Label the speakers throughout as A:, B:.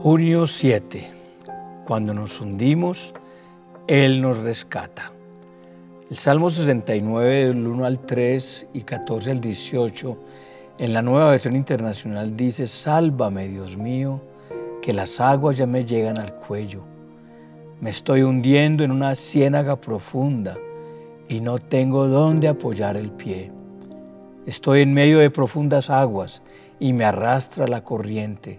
A: Junio 7. Cuando nos hundimos, Él nos rescata. El Salmo 69 del 1 al 3 y 14 al 18 en la nueva versión internacional dice, Sálvame, Dios mío, que las aguas ya me llegan al cuello. Me estoy hundiendo en una ciénaga profunda y no tengo dónde apoyar el pie. Estoy en medio de profundas aguas y me arrastra la corriente.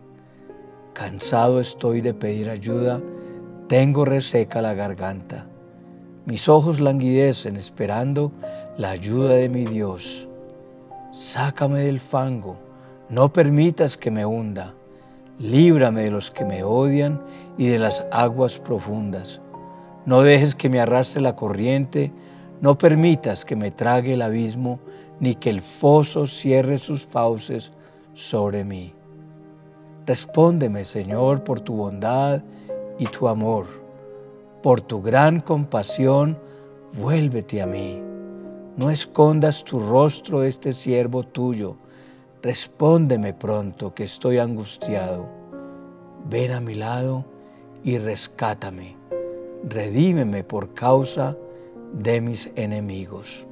A: Cansado estoy de pedir ayuda, tengo reseca la garganta. Mis ojos languidecen esperando la ayuda de mi Dios. Sácame del fango, no permitas que me hunda. Líbrame de los que me odian y de las aguas profundas. No dejes que me arrastre la corriente, no permitas que me trague el abismo, ni que el foso cierre sus fauces sobre mí. Respóndeme, Señor, por tu bondad y tu amor. Por tu gran compasión, vuélvete a mí. No escondas tu rostro de este siervo tuyo. Respóndeme pronto, que estoy angustiado. Ven a mi lado y rescátame. Redímeme por causa de mis enemigos.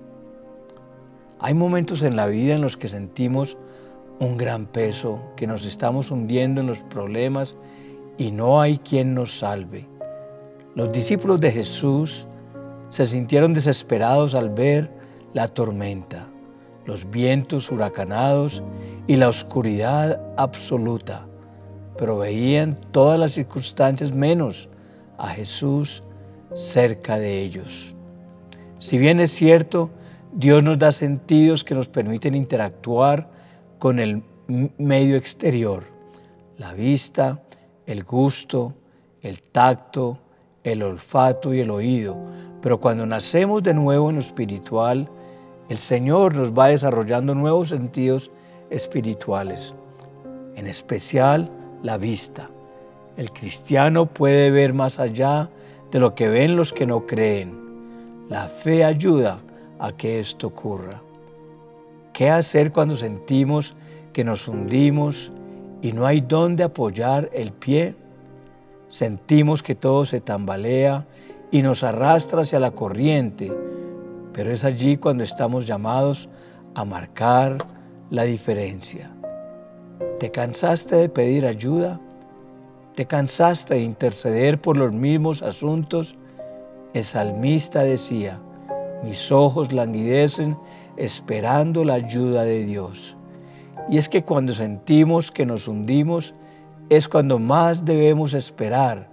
A: Hay momentos en la vida en los que sentimos un gran peso, que nos estamos hundiendo en los problemas y no hay quien nos salve. Los discípulos de Jesús se sintieron desesperados al ver la tormenta, los vientos huracanados y la oscuridad absoluta, pero veían todas las circunstancias menos a Jesús cerca de ellos. Si bien es cierto, Dios nos da sentidos que nos permiten interactuar con el medio exterior, la vista, el gusto, el tacto, el olfato y el oído. Pero cuando nacemos de nuevo en lo espiritual, el Señor nos va desarrollando nuevos sentidos espirituales, en especial la vista. El cristiano puede ver más allá de lo que ven los que no creen. La fe ayuda a que esto ocurra. ¿Qué hacer cuando sentimos que nos hundimos y no hay dónde apoyar el pie? Sentimos que todo se tambalea y nos arrastra hacia la corriente, pero es allí cuando estamos llamados a marcar la diferencia. ¿Te cansaste de pedir ayuda? ¿Te cansaste de interceder por los mismos asuntos? El salmista decía, mis ojos languidecen esperando la ayuda de Dios. Y es que cuando sentimos que nos hundimos, es cuando más debemos esperar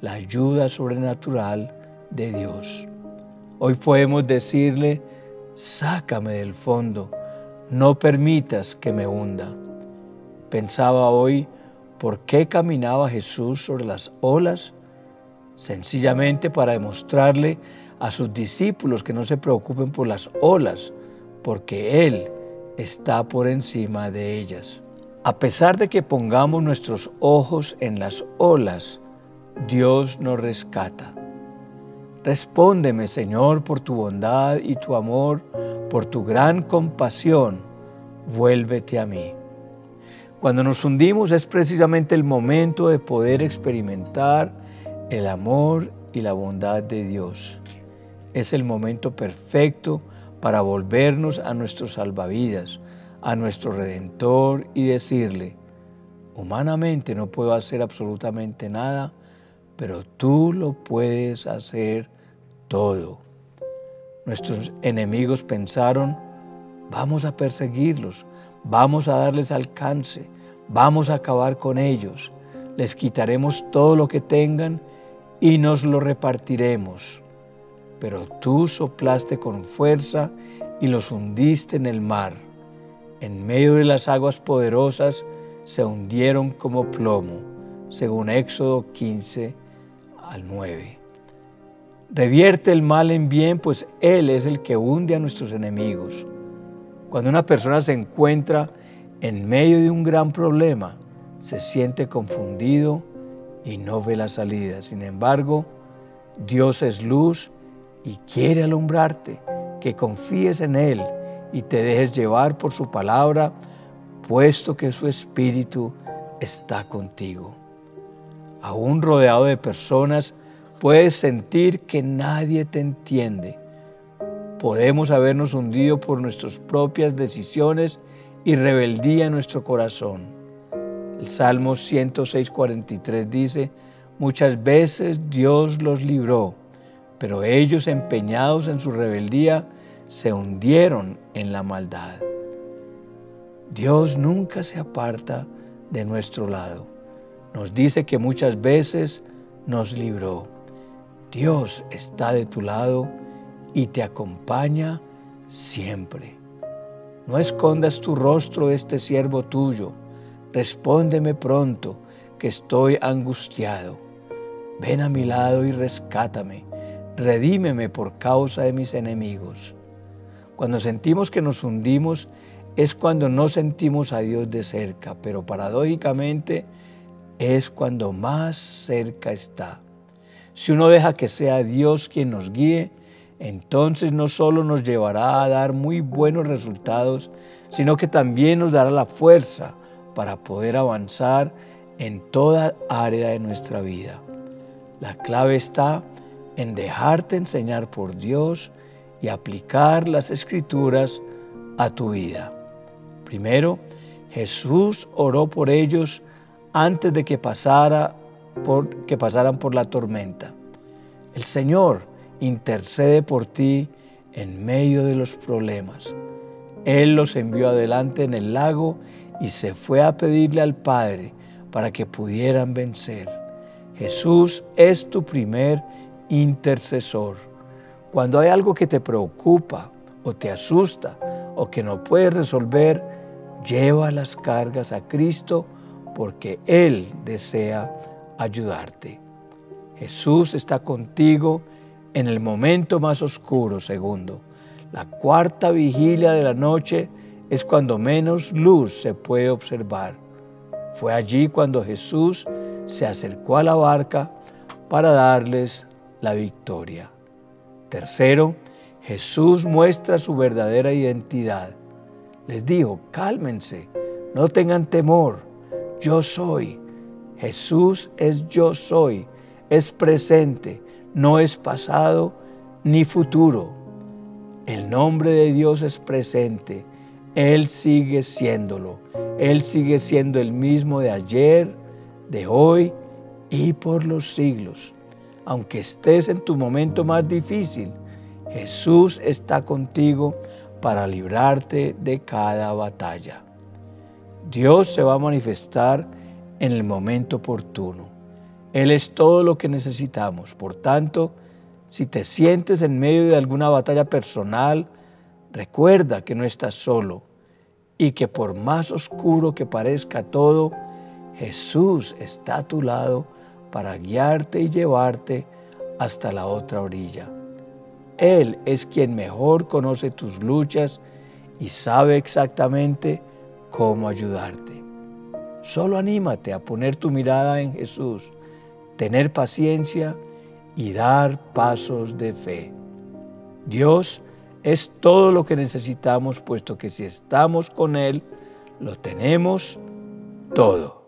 A: la ayuda sobrenatural de Dios. Hoy podemos decirle, sácame del fondo, no permitas que me hunda. Pensaba hoy, ¿por qué caminaba Jesús sobre las olas? Sencillamente para demostrarle a sus discípulos que no se preocupen por las olas, porque Él está por encima de ellas. A pesar de que pongamos nuestros ojos en las olas, Dios nos rescata. Respóndeme, Señor, por tu bondad y tu amor, por tu gran compasión, vuélvete a mí. Cuando nos hundimos es precisamente el momento de poder experimentar el amor y la bondad de Dios. Es el momento perfecto para volvernos a nuestro salvavidas, a nuestro redentor y decirle, humanamente no puedo hacer absolutamente nada, pero tú lo puedes hacer todo. Nuestros enemigos pensaron, vamos a perseguirlos, vamos a darles alcance, vamos a acabar con ellos, les quitaremos todo lo que tengan y nos lo repartiremos pero tú soplaste con fuerza y los hundiste en el mar. En medio de las aguas poderosas se hundieron como plomo, según Éxodo 15 al 9. Revierte el mal en bien, pues Él es el que hunde a nuestros enemigos. Cuando una persona se encuentra en medio de un gran problema, se siente confundido y no ve la salida. Sin embargo, Dios es luz y quiere alumbrarte, que confíes en Él y te dejes llevar por su palabra, puesto que su Espíritu está contigo. aún rodeado de personas, puedes sentir que nadie te entiende. Podemos habernos hundido por nuestras propias decisiones y rebeldía en nuestro corazón. El Salmo 106, 43 dice, muchas veces Dios los libró, pero ellos empeñados en su rebeldía se hundieron en la maldad. Dios nunca se aparta de nuestro lado. Nos dice que muchas veces nos libró. Dios está de tu lado y te acompaña siempre. No escondas tu rostro de este siervo tuyo. Respóndeme pronto, que estoy angustiado. Ven a mi lado y rescátame. Redímeme por causa de mis enemigos. Cuando sentimos que nos hundimos es cuando no sentimos a Dios de cerca, pero paradójicamente es cuando más cerca está. Si uno deja que sea Dios quien nos guíe, entonces no solo nos llevará a dar muy buenos resultados, sino que también nos dará la fuerza para poder avanzar en toda área de nuestra vida. La clave está en dejarte enseñar por Dios y aplicar las escrituras a tu vida. Primero, Jesús oró por ellos antes de que, pasara por, que pasaran por la tormenta. El Señor intercede por ti en medio de los problemas. Él los envió adelante en el lago y se fue a pedirle al Padre para que pudieran vencer. Jesús es tu primer intercesor. Cuando hay algo que te preocupa o te asusta o que no puedes resolver, lleva las cargas a Cristo porque Él desea ayudarte. Jesús está contigo en el momento más oscuro, segundo. La cuarta vigilia de la noche es cuando menos luz se puede observar. Fue allí cuando Jesús se acercó a la barca para darles la victoria. Tercero, Jesús muestra su verdadera identidad. Les dijo, cálmense, no tengan temor, yo soy. Jesús es yo soy, es presente, no es pasado ni futuro. El nombre de Dios es presente, Él sigue siéndolo, Él sigue siendo el mismo de ayer, de hoy y por los siglos. Aunque estés en tu momento más difícil, Jesús está contigo para librarte de cada batalla. Dios se va a manifestar en el momento oportuno. Él es todo lo que necesitamos. Por tanto, si te sientes en medio de alguna batalla personal, recuerda que no estás solo y que por más oscuro que parezca todo, Jesús está a tu lado para guiarte y llevarte hasta la otra orilla. Él es quien mejor conoce tus luchas y sabe exactamente cómo ayudarte. Solo anímate a poner tu mirada en Jesús, tener paciencia y dar pasos de fe. Dios es todo lo que necesitamos, puesto que si estamos con Él, lo tenemos todo.